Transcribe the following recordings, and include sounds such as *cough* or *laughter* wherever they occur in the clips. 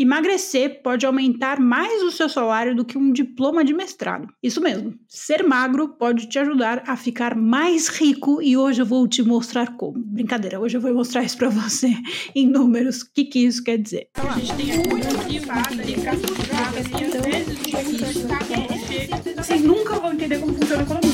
Emagrecer pode aumentar mais o seu salário do que um diploma de mestrado. Isso mesmo, ser magro pode te ajudar a ficar mais rico e hoje eu vou te mostrar como. Brincadeira, hoje eu vou mostrar isso para você em números. O que, que isso quer dizer? A gente tem Vocês nunca vão entender como funciona a economia.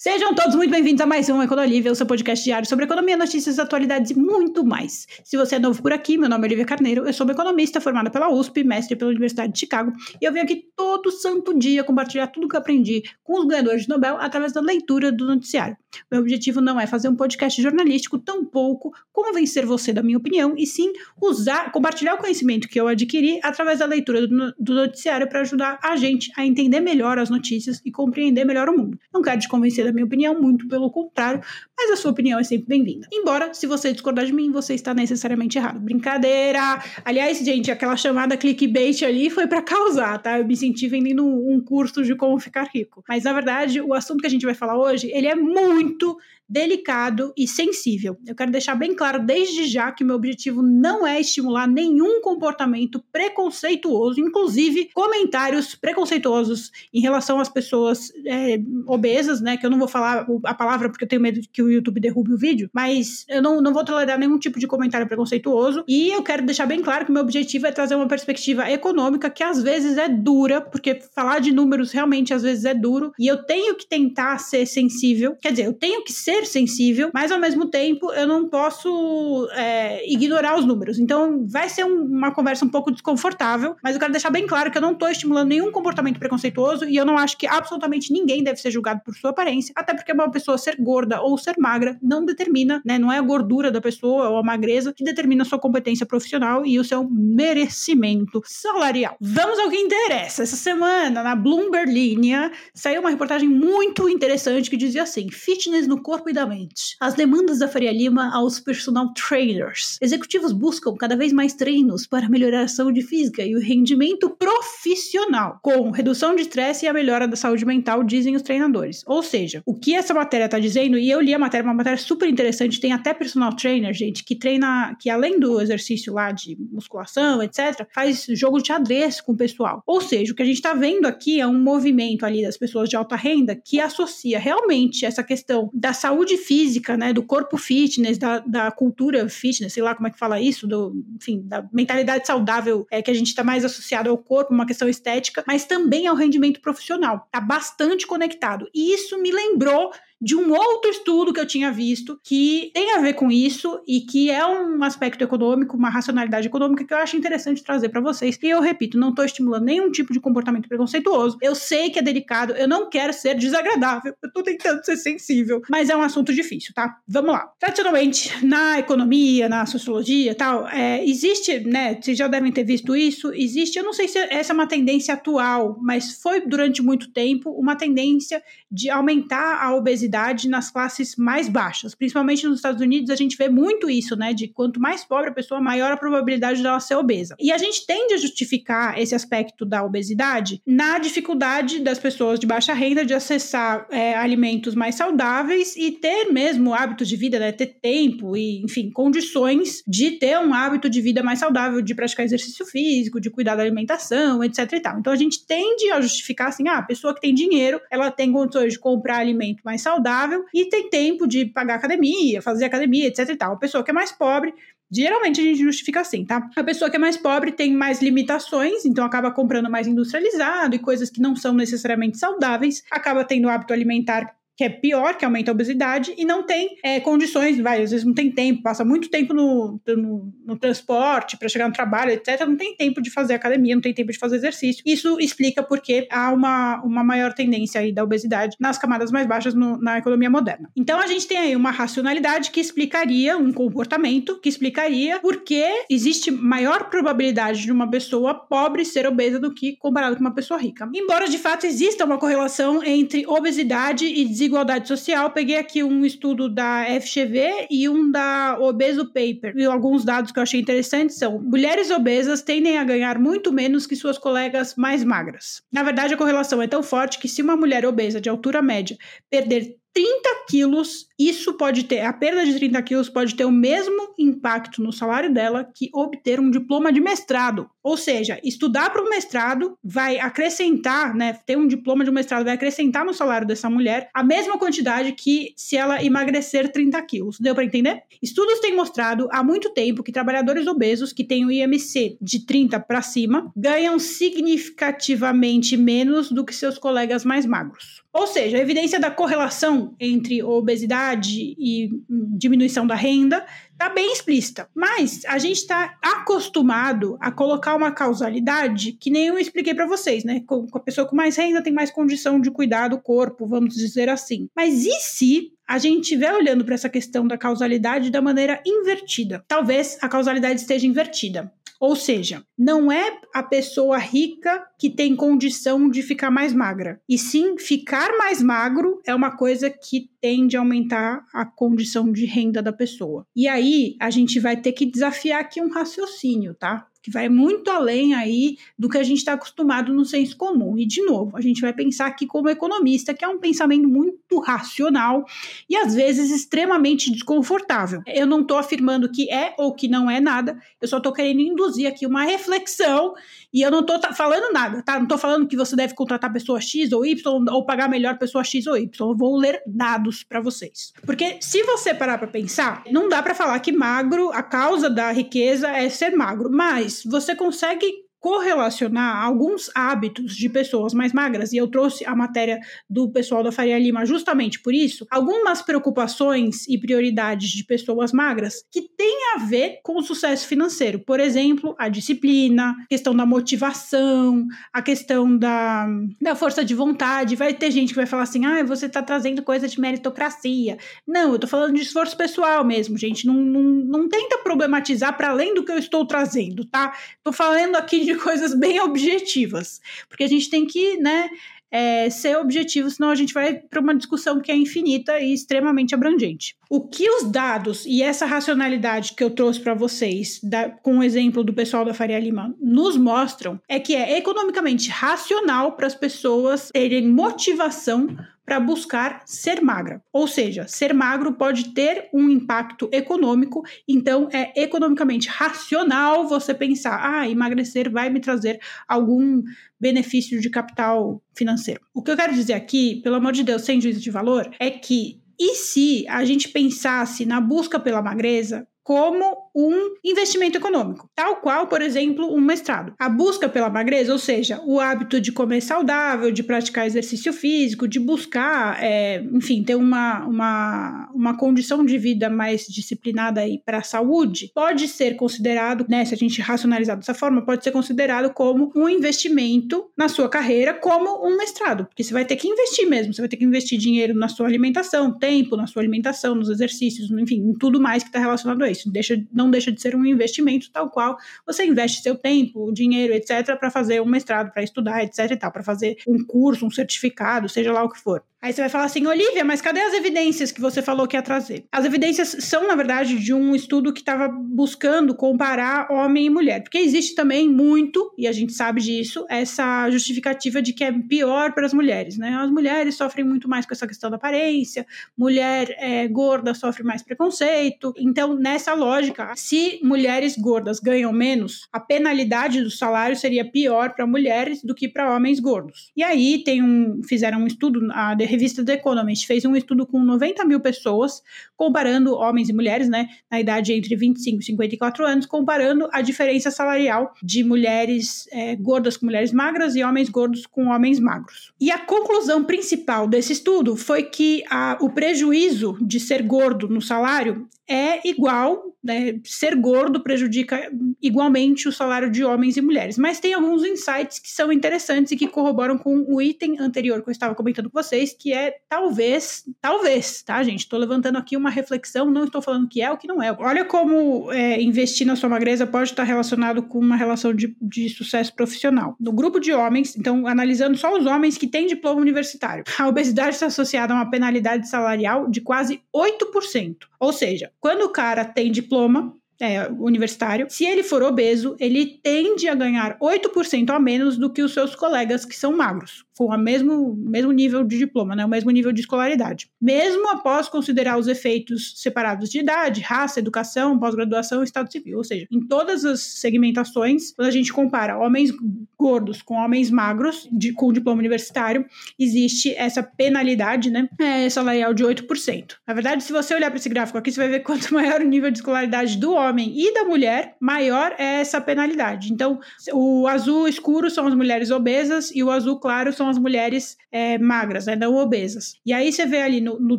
Sejam todos muito bem-vindos a mais um Econolívia, o seu podcast diário sobre economia, notícias, atualidades e muito mais. Se você é novo por aqui, meu nome é Olivia Carneiro, eu sou uma economista formada pela USP, mestre pela Universidade de Chicago, e eu venho aqui todo santo dia compartilhar tudo que eu aprendi com os ganhadores de Nobel através da leitura do noticiário. Meu objetivo não é fazer um podcast jornalístico, tampouco convencer você da minha opinião, e sim usar, compartilhar o conhecimento que eu adquiri através da leitura do, noticiário para ajudar a gente a entender melhor as notícias e compreender melhor o mundo. Não quero te convencer da minha opinião, muito pelo contrário, mas a sua opinião é sempre bem-vinda. Embora, se você discordar de mim, você está necessariamente errado. Brincadeira! Aliás, gente, aquela chamada clickbait ali foi para causar, tá? Eu me senti vendendo um curso de como ficar rico. Mas, na verdade, o assunto que a gente vai falar hoje, ele é muito muito delicado e sensível. Eu quero deixar bem claro desde já que meu objetivo não é estimular nenhum comportamento preconceituoso, inclusive comentários preconceituosos em relação às pessoas é, obesas, né? Que eu não vou falar a palavra porque eu tenho medo que o YouTube derrube o vídeo, mas eu não, não vou tolerar nenhum tipo de comentário preconceituoso. E eu quero deixar bem claro que meu objetivo é trazer uma perspectiva econômica que às vezes é dura, porque falar de números realmente às vezes é duro, e eu tenho que tentar ser sensível, quer dizer, eu tenho que ser sensível, mas ao mesmo tempo eu não posso é, ignorar os números. Então vai ser um, uma conversa um pouco desconfortável, mas eu quero deixar bem claro que eu não estou estimulando nenhum comportamento preconceituoso e eu não acho que absolutamente ninguém deve ser julgado por sua aparência, até porque uma pessoa ser gorda ou ser magra não determina, né? Não é a gordura da pessoa ou a magreza que determina a sua competência profissional e o seu merecimento salarial. Vamos ao que interessa. Essa semana, na Bloomberg Linha, saiu uma reportagem muito interessante que dizia assim: fitness no corpo rapidamente. As demandas da Faria Lima aos personal trainers. Executivos buscam cada vez mais treinos para melhorar a saúde física e o rendimento profissional, com redução de estresse e a melhora da saúde mental, dizem os treinadores. Ou seja, o que essa matéria está dizendo, e eu li a matéria, uma matéria super interessante, tem até personal trainer, gente, que treina, que além do exercício lá de musculação, etc., faz jogo de xadrez com o pessoal. Ou seja, o que a gente está vendo aqui é um movimento ali das pessoas de alta renda que associa realmente essa questão da saúde saúde física, né, do corpo fitness, da, da cultura fitness, sei lá como é que fala isso, do, enfim, da mentalidade saudável é, que a gente está mais associado ao corpo, uma questão estética, mas também ao rendimento profissional. Está bastante conectado. E isso me lembrou de um outro estudo que eu tinha visto que tem a ver com isso e que é um aspecto econômico, uma racionalidade econômica que eu acho interessante trazer para vocês. E eu repito, não estou estimulando nenhum tipo de comportamento preconceituoso. Eu sei que é delicado, eu não quero ser desagradável, eu estou tentando ser sensível, mas é um assunto difícil, tá? Vamos lá. Tradicionalmente, na economia, na sociologia tal, é, existe, né? Vocês já devem ter visto isso, existe, eu não sei se essa é uma tendência atual, mas foi durante muito tempo uma tendência de aumentar a obesidade obesidade nas classes mais baixas. Principalmente nos Estados Unidos, a gente vê muito isso, né? De quanto mais pobre a pessoa, maior a probabilidade dela ser obesa. E a gente tende a justificar esse aspecto da obesidade na dificuldade das pessoas de baixa renda de acessar é, alimentos mais saudáveis e ter mesmo hábitos de vida, né? Ter tempo e, enfim, condições de ter um hábito de vida mais saudável, de praticar exercício físico, de cuidar da alimentação, etc e tal. Então a gente tende a justificar assim, ah, a pessoa que tem dinheiro, ela tem condições de comprar alimento mais saudável saudável e tem tempo de pagar academia, fazer academia, etc e tal. A pessoa que é mais pobre Geralmente a gente justifica assim, tá? A pessoa que é mais pobre tem mais limitações, então acaba comprando mais industrializado e coisas que não são necessariamente saudáveis, acaba tendo hábito alimentar que é pior, que aumenta a obesidade, e não tem é, condições, vai, às vezes não tem tempo, passa muito tempo no, no, no transporte para chegar no trabalho, etc. Não tem tempo de fazer academia, não tem tempo de fazer exercício. Isso explica porque há uma, uma maior tendência aí da obesidade nas camadas mais baixas no, na economia moderna. Então a gente tem aí uma racionalidade que explicaria um comportamento, que explicaria por que existe maior probabilidade de uma pessoa pobre ser obesa do que comparado com uma pessoa rica. Embora de fato exista uma correlação entre obesidade e desigualdade desigualdade social, peguei aqui um estudo da FGV e um da Obeso Paper. E alguns dados que eu achei interessantes são: mulheres obesas tendem a ganhar muito menos que suas colegas mais magras. Na verdade, a correlação é tão forte que se uma mulher obesa de altura média perder 30 quilos, isso pode ter, a perda de 30 quilos pode ter o mesmo impacto no salário dela que obter um diploma de mestrado. Ou seja, estudar para o mestrado vai acrescentar, né? Ter um diploma de mestrado vai acrescentar no salário dessa mulher a mesma quantidade que se ela emagrecer 30 quilos. Deu para entender? Estudos têm mostrado há muito tempo que trabalhadores obesos que têm o IMC de 30 para cima ganham significativamente menos do que seus colegas mais magros. Ou seja, a evidência da correlação entre obesidade e diminuição da renda está bem explícita. Mas a gente está acostumado a colocar uma causalidade que nem eu expliquei para vocês, né? Com, a pessoa com mais renda tem mais condição de cuidar do corpo, vamos dizer assim. Mas e se a gente estiver olhando para essa questão da causalidade da maneira invertida? Talvez a causalidade esteja invertida. Ou seja, não é a pessoa rica que tem condição de ficar mais magra, e sim ficar mais magro é uma coisa que tende a aumentar a condição de renda da pessoa. E aí a gente vai ter que desafiar aqui um raciocínio, tá? Que vai muito além aí do que a gente está acostumado no senso comum. E, de novo, a gente vai pensar aqui como economista, que é um pensamento muito racional e, às vezes, extremamente desconfortável. Eu não estou afirmando que é ou que não é nada, eu só estou querendo induzir aqui uma reflexão e eu não estou falando nada, tá? Não estou falando que você deve contratar pessoa X ou Y ou pagar melhor pessoa X ou Y. Eu vou ler dados para vocês. Porque se você parar para pensar, não dá para falar que magro, a causa da riqueza é ser magro, mas você consegue correlacionar alguns hábitos de pessoas mais magras, e eu trouxe a matéria do pessoal da Faria Lima justamente por isso, algumas preocupações e prioridades de pessoas magras que têm a ver com o sucesso financeiro. Por exemplo, a disciplina, a questão da motivação, a questão da, da força de vontade. Vai ter gente que vai falar assim: ah, você está trazendo coisa de meritocracia. Não, eu estou falando de esforço pessoal mesmo, gente. Não, não, não tenta problematizar para além do que eu estou trazendo, tá? Estou falando aqui de coisas bem objetivas, porque a gente tem que, né, é, ser objetivo, senão a gente vai para uma discussão que é infinita e extremamente abrangente. O que os dados e essa racionalidade que eu trouxe para vocês, da, com o exemplo do pessoal da Faria Lima, nos mostram é que é economicamente racional para as pessoas terem motivação para buscar ser magra. Ou seja, ser magro pode ter um impacto econômico, então é economicamente racional você pensar: ah, emagrecer vai me trazer algum benefício de capital financeiro. O que eu quero dizer aqui, pelo amor de Deus, sem juízo de valor, é que e se a gente pensasse na busca pela magreza como um investimento econômico, tal qual, por exemplo, um mestrado. A busca pela magreza, ou seja, o hábito de comer saudável, de praticar exercício físico, de buscar, é, enfim, ter uma, uma, uma condição de vida mais disciplinada aí para a saúde, pode ser considerado, né, se a gente racionalizar dessa forma, pode ser considerado como um investimento na sua carreira, como um mestrado, porque você vai ter que investir mesmo, você vai ter que investir dinheiro na sua alimentação, tempo na sua alimentação, nos exercícios, enfim, em tudo mais que está relacionado a isso. Deixa, não deixa de ser um investimento tal qual você investe seu tempo, dinheiro, etc., para fazer um mestrado, para estudar, etc. e tal, para fazer um curso, um certificado, seja lá o que for. Aí você vai falar assim, Olivia, mas cadê as evidências que você falou que ia trazer? As evidências são, na verdade, de um estudo que estava buscando comparar homem e mulher. Porque existe também muito, e a gente sabe disso, essa justificativa de que é pior para as mulheres, né? As mulheres sofrem muito mais com essa questão da aparência, mulher é, gorda sofre mais preconceito. Então, nessa lógica, se mulheres gordas ganham menos, a penalidade do salário seria pior para mulheres do que para homens gordos. E aí tem um, fizeram um estudo, a revista The Economist fez um estudo com 90 mil pessoas, comparando homens e mulheres, né, na idade entre 25 e 54 anos, comparando a diferença salarial de mulheres é, gordas com mulheres magras e homens gordos com homens magros. E a conclusão principal desse estudo foi que a, o prejuízo de ser gordo no salário é igual, né, ser gordo prejudica igualmente o salário de homens e mulheres. Mas tem alguns insights que são interessantes e que corroboram com o item anterior que eu estava comentando com vocês, que é talvez, talvez, tá, gente? Estou levantando aqui uma reflexão, não estou falando que é o que não é. Olha como é, investir na sua magreza pode estar relacionado com uma relação de, de sucesso profissional. No grupo de homens, então, analisando só os homens que têm diploma universitário, a obesidade está associada a uma penalidade salarial de quase 8%. Ou seja, quando o cara tem diploma, é, universitário, se ele for obeso, ele tende a ganhar 8% a menos do que os seus colegas que são magros. Com o mesmo, mesmo nível de diploma, né, o mesmo nível de escolaridade. Mesmo após considerar os efeitos separados de idade, raça, educação, pós-graduação e estado civil. Ou seja, em todas as segmentações, quando a gente compara homens gordos com homens magros, de, com diploma universitário, existe essa penalidade né, é, salarial de 8%. Na verdade, se você olhar para esse gráfico aqui, você vai ver quanto *laughs* maior o nível de escolaridade do homem e da mulher, maior é essa penalidade. Então, o azul escuro são as mulheres obesas e o azul claro são as mulheres é, magras, né, não obesas. E aí você vê ali no, no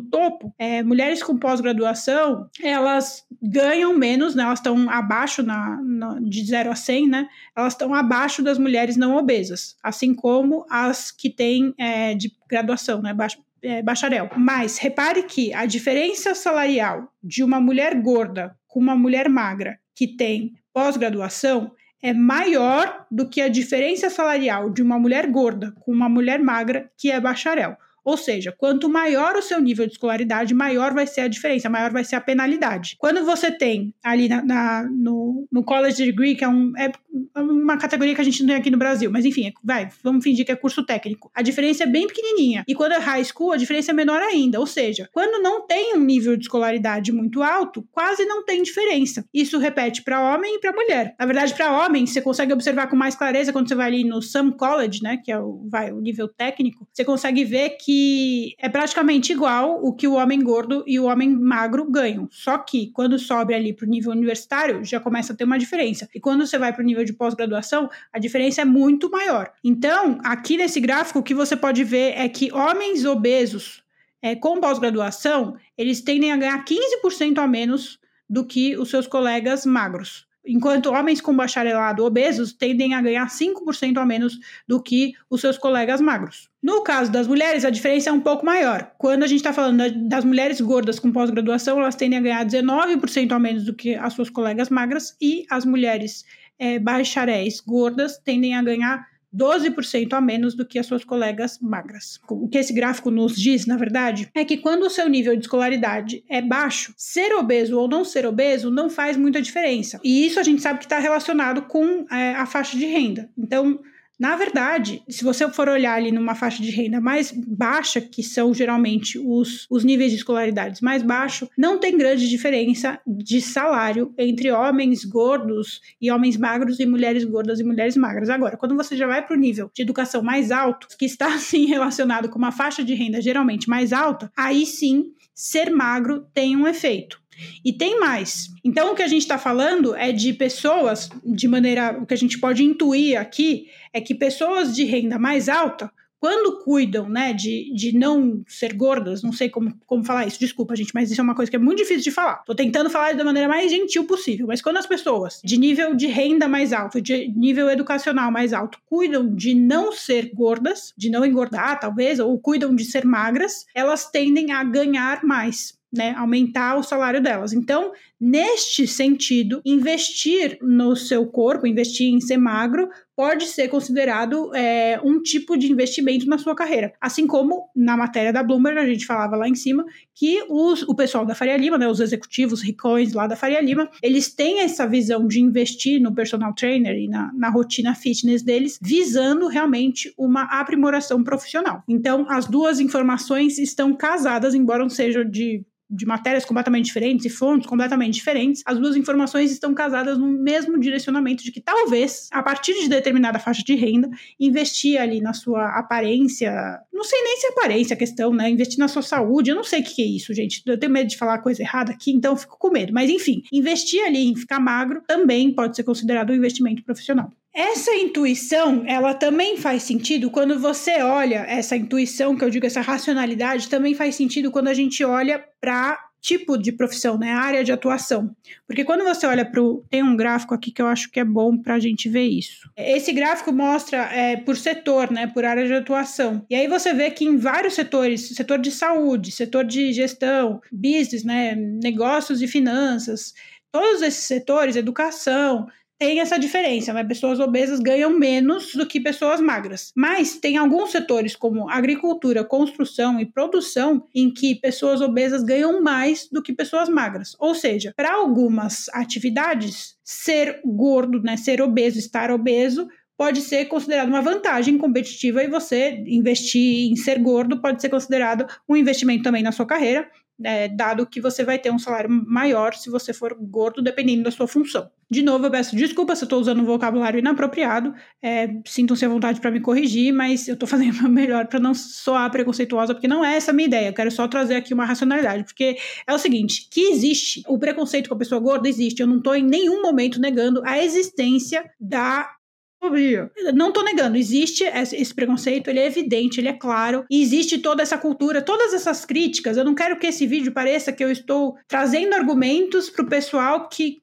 topo, é, mulheres com pós-graduação, elas ganham menos, né, elas estão abaixo na, na, de 0 a 100, né, elas estão abaixo das mulheres não obesas, assim como as que têm é, de graduação, né, baixo, é, bacharel. Mas repare que a diferença salarial de uma mulher gorda com uma mulher magra que tem pós-graduação é maior do que a diferença salarial de uma mulher gorda com uma mulher magra que é bacharel. Ou seja, quanto maior o seu nível de escolaridade, maior vai ser a diferença, maior vai ser a penalidade. Quando você tem ali na, na no, no college degree, que é, um, é, uma categoria que a gente não tem aqui no Brasil, mas enfim, é, vai, vamos fingir que é curso técnico. A diferença é bem pequenininha. E quando é high school, a diferença é menor ainda. Ou seja, quando não tem um nível de escolaridade muito alto, quase não tem diferença. Isso repete para homem e para mulher. Na verdade, para homem, você consegue observar com mais clareza quando você vai ali no some college, né, que é o, vai, o nível técnico, você consegue ver que é praticamente igual o que o homem gordo e o homem magro ganham. Só que quando sobe ali para o nível universitário, já começa a ter uma diferença. E quando você vai para o nível de pós-graduação, a diferença é muito maior. Então, aqui nesse gráfico, o que você pode ver é que homens obesos é, com pós-graduação, eles tendem a ganhar 15% a menos do que os seus colegas magros enquanto homens com bacharelado obesos tendem a ganhar 5% a menos do que os seus colegas magros. No caso das mulheres, a diferença é um pouco maior. Quando a gente está falando das mulheres gordas com pós-graduação, elas tendem a ganhar 19% a menos do que as suas colegas magras, e as mulheres é, bacharéis gordas tendem a ganhar 12% a menos do que as suas colegas magras. O que esse gráfico nos diz, na verdade, é que quando o seu nível de escolaridade é baixo, ser obeso ou não ser obeso não faz muita diferença. E isso a gente sabe que está relacionado com é, a faixa de renda. Então, na verdade, se você for olhar ali numa faixa de renda mais baixa, que são geralmente os, os níveis de escolaridades mais baixos, não tem grande diferença de salário entre homens gordos e homens magros e mulheres gordas e mulheres magras. Agora, quando você já vai para o nível de educação mais alto, que está *laughs* assim relacionado com uma faixa de renda geralmente mais alta, aí sim ser magro tem um efeito. E tem mais. Então, o que a gente está falando é de pessoas, de maneira. O que a gente pode intuir aqui é que pessoas de renda mais alta, quando cuidam, né, de, de não ser gordas, não sei como, como falar isso, desculpa, gente, mas isso é uma coisa que é muito difícil de falar. Tô tentando falar da maneira mais gentil possível, mas quando as pessoas de nível de renda mais alto, de nível educacional mais alto, cuidam de não ser gordas, de não engordar, talvez, ou cuidam de ser magras, elas tendem a ganhar mais né, aumentar o salário delas. Então, neste sentido, investir no seu corpo, investir em ser magro, pode ser considerado é, um tipo de investimento na sua carreira. Assim como na matéria da Bloomberg, a gente falava lá em cima, que os, o pessoal da Faria Lima, né, os executivos ricões lá da Faria Lima, eles têm essa visão de investir no personal trainer e na, na rotina fitness deles, visando realmente uma aprimoração profissional. Então, as duas informações estão casadas, embora não sejam de de matérias completamente diferentes e fontes completamente diferentes, as duas informações estão casadas no mesmo direcionamento de que talvez, a partir de determinada faixa de renda, investir ali na sua aparência, não sei nem se é aparência a questão, né? Investir na sua saúde, eu não sei o que é isso, gente. Eu tenho medo de falar coisa errada aqui, então eu fico com medo. Mas enfim, investir ali em ficar magro também pode ser considerado um investimento profissional. Essa intuição, ela também faz sentido quando você olha essa intuição, que eu digo essa racionalidade, também faz sentido quando a gente olha para tipo de profissão, né, área de atuação. Porque quando você olha para o. Tem um gráfico aqui que eu acho que é bom para a gente ver isso. Esse gráfico mostra é, por setor, né, por área de atuação. E aí você vê que em vários setores, setor de saúde, setor de gestão, business, né, negócios e finanças, todos esses setores, educação, tem essa diferença, né? Pessoas obesas ganham menos do que pessoas magras. Mas tem alguns setores, como agricultura, construção e produção, em que pessoas obesas ganham mais do que pessoas magras. Ou seja, para algumas atividades, ser gordo, né, ser obeso, estar obeso, pode ser considerado uma vantagem competitiva e você investir em ser gordo pode ser considerado um investimento também na sua carreira, é, dado que você vai ter um salário maior se você for gordo, dependendo da sua função. De novo, eu peço desculpa se eu estou usando um vocabulário inapropriado, é, sintam-se à vontade para me corrigir, mas eu estou fazendo o *laughs* meu melhor para não soar preconceituosa, porque não é essa a minha ideia, eu quero só trazer aqui uma racionalidade, porque é o seguinte, que existe, o preconceito com a pessoa gorda existe, eu não estou em nenhum momento negando a existência da não estou negando, existe esse preconceito, ele é evidente, ele é claro, e existe toda essa cultura, todas essas críticas. Eu não quero que esse vídeo pareça que eu estou trazendo argumentos para o pessoal que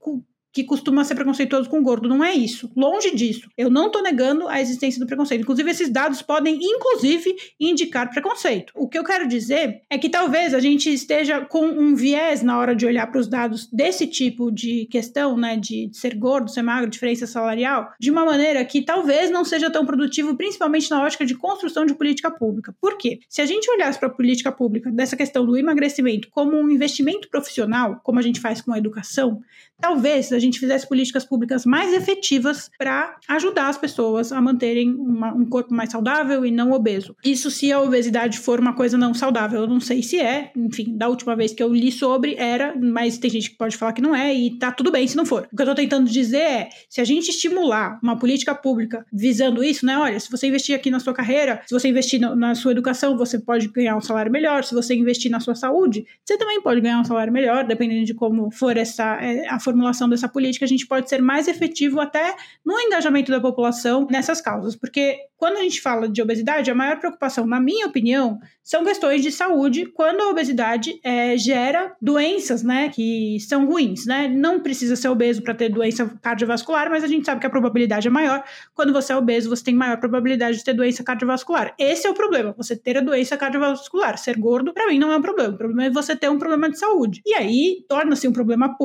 que costuma ser preconceituoso com gordo. Não é isso. Longe disso. Eu não estou negando a existência do preconceito. Inclusive, esses dados podem, inclusive, indicar preconceito. O que eu quero dizer é que talvez a gente esteja com um viés na hora de olhar para os dados desse tipo de questão, né, de ser gordo, ser magro, diferença salarial, de uma maneira que talvez não seja tão produtivo, principalmente na ótica de construção de política pública. Por quê? Se a gente olhasse para a política pública dessa questão do emagrecimento como um investimento profissional, como a gente faz com a educação, talvez a gente fizesse políticas públicas mais efetivas para ajudar as pessoas a manterem uma, um corpo mais saudável e não obeso. Isso se a obesidade for uma coisa não saudável, eu não sei se é, enfim, da última vez que eu li sobre era, mas tem gente que pode falar que não é e tá tudo bem se não for. O que eu tô tentando dizer é, se a gente estimular uma política pública visando isso, né, olha, se você investir aqui na sua carreira, se você investir no, na sua educação, você pode ganhar um salário melhor, se você investir na sua saúde, você também pode ganhar um salário melhor, dependendo de como for essa é, a formulação dessa política, a gente pode ser mais efetivo até no engajamento da população nessas causas, porque quando a gente fala de obesidade, a maior preocupação, na minha opinião, são questões de saúde, quando a obesidade é, gera doenças, né, que são ruins, né? Não precisa ser obeso para ter doença cardiovascular, mas a gente sabe que a probabilidade é maior. Quando você é obeso, você tem maior probabilidade de ter doença cardiovascular. Esse é o problema, você ter a doença cardiovascular. Ser gordo, para mim, não é um problema. O problema é você ter um problema de saúde. E aí, torna-se um problema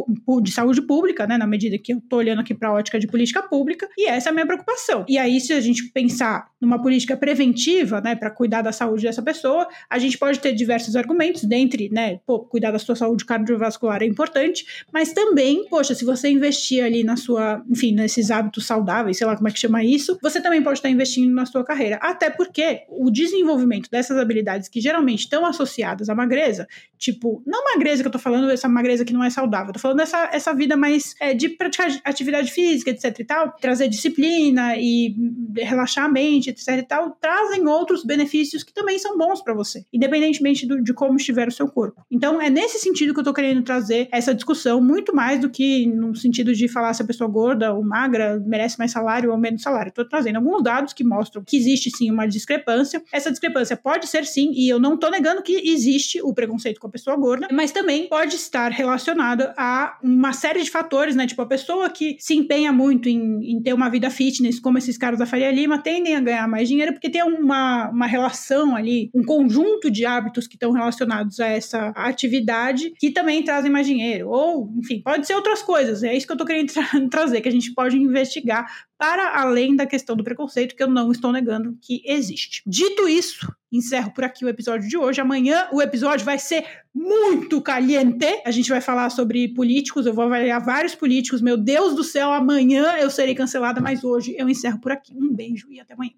de saúde pública, né, na medida que eu tô olhando aqui para a ótica de política pública, e essa é a minha preocupação. E aí, se a gente pensar numa política preventiva, né, para cuidar da saúde dessa pessoa, a gente pode ter diversos argumentos, dentre, né, pô, cuidar da sua saúde cardiovascular é importante, mas também, poxa, se você investir ali na sua, enfim, nesses hábitos saudáveis, sei lá como é que chama isso, você também pode estar investindo na sua carreira. Até porque o desenvolvimento dessas habilidades que geralmente estão associadas à magreza, tipo, não magreza que eu tô falando, essa magreza que não é saudável, eu tô falando essa, essa vida mais é, de praticar atividade física, etc e tal, trazer disciplina e relaxar a mente, etc e tal, trazem outros benefícios que também são bons para você, independentemente do, de como estiver o seu corpo. Então, é nesse sentido que eu tô querendo trazer essa discussão, muito mais do que no sentido de falar se a pessoa gorda ou magra merece mais salário ou menos salário. Estou trazendo alguns dados que mostram que existe sim uma discrepância. Essa discrepância pode ser sim, e eu não tô negando que existe o preconceito com a pessoa gorda, mas também pode estar relacionada a uma série de fatores, né? Tipo, a pessoa que se empenha muito em, em ter uma vida fitness, como esses caras da Faria Lima, tendem a ganhar mais dinheiro porque tem uma, uma relação ali, um conjunto de hábitos que estão relacionados a essa atividade que também trazem mais dinheiro. Ou, enfim, pode ser outras coisas. É isso que eu tô querendo tra *laughs* trazer, que a gente pode investigar para além da questão do preconceito, que eu não estou negando que existe. Dito isso, encerro por aqui o episódio de hoje. Amanhã o episódio vai ser muito caliente. A gente vai falar sobre políticos, eu vou avaliar vários políticos. Meu Deus do céu, amanhã eu serei cancelada, mas hoje eu encerro por aqui. Um beijo e até amanhã.